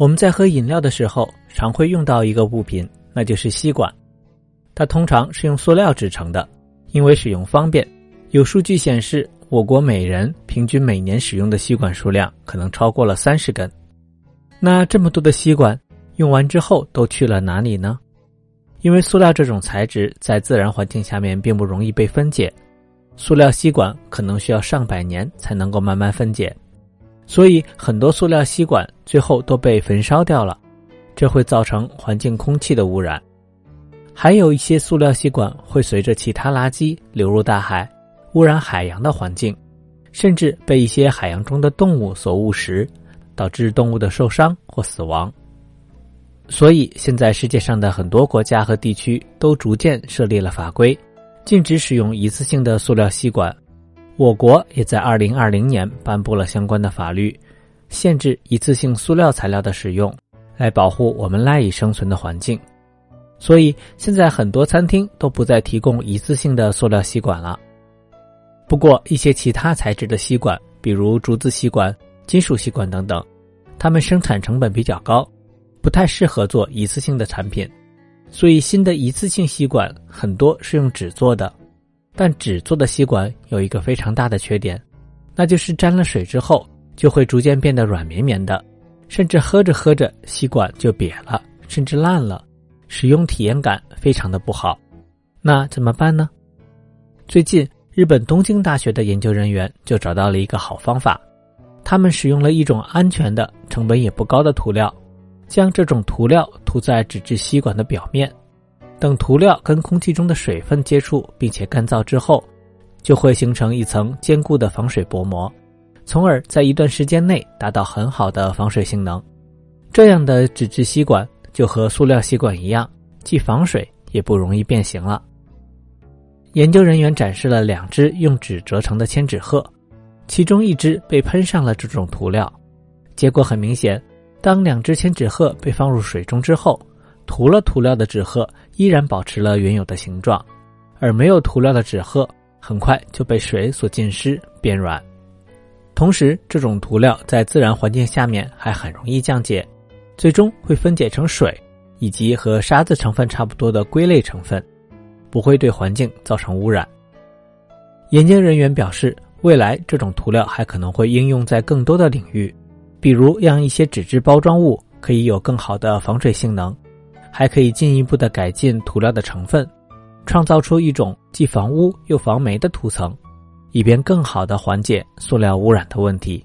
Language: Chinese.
我们在喝饮料的时候，常会用到一个物品，那就是吸管。它通常是用塑料制成的，因为使用方便。有数据显示，我国每人平均每年使用的吸管数量可能超过了三十根。那这么多的吸管用完之后都去了哪里呢？因为塑料这种材质在自然环境下面并不容易被分解，塑料吸管可能需要上百年才能够慢慢分解。所以，很多塑料吸管最后都被焚烧掉了，这会造成环境空气的污染。还有一些塑料吸管会随着其他垃圾流入大海，污染海洋的环境，甚至被一些海洋中的动物所误食，导致动物的受伤或死亡。所以，现在世界上的很多国家和地区都逐渐设立了法规，禁止使用一次性的塑料吸管。我国也在二零二零年颁布了相关的法律，限制一次性塑料材料的使用，来保护我们赖以生存的环境。所以现在很多餐厅都不再提供一次性的塑料吸管了。不过一些其他材质的吸管，比如竹子吸管、金属吸管等等，它们生产成本比较高，不太适合做一次性的产品。所以新的一次性吸管很多是用纸做的。但纸做的吸管有一个非常大的缺点，那就是沾了水之后就会逐渐变得软绵绵的，甚至喝着喝着吸管就瘪了，甚至烂了，使用体验感非常的不好。那怎么办呢？最近日本东京大学的研究人员就找到了一个好方法，他们使用了一种安全的、成本也不高的涂料，将这种涂料涂在纸质吸管的表面。等涂料跟空气中的水分接触并且干燥之后，就会形成一层坚固的防水薄膜，从而在一段时间内达到很好的防水性能。这样的纸质吸管就和塑料吸管一样，既防水也不容易变形了。研究人员展示了两只用纸折成的千纸鹤，其中一只被喷上了这种涂料，结果很明显，当两只千纸鹤被放入水中之后。涂了涂料的纸鹤依然保持了原有的形状，而没有涂料的纸鹤很快就被水所浸湿变软。同时，这种涂料在自然环境下面还很容易降解，最终会分解成水以及和沙子成分差不多的硅类成分，不会对环境造成污染。研究人员表示，未来这种涂料还可能会应用在更多的领域，比如让一些纸质包装物可以有更好的防水性能。还可以进一步的改进涂料的成分，创造出一种既防污又防霉的涂层，以便更好的缓解塑料污染的问题。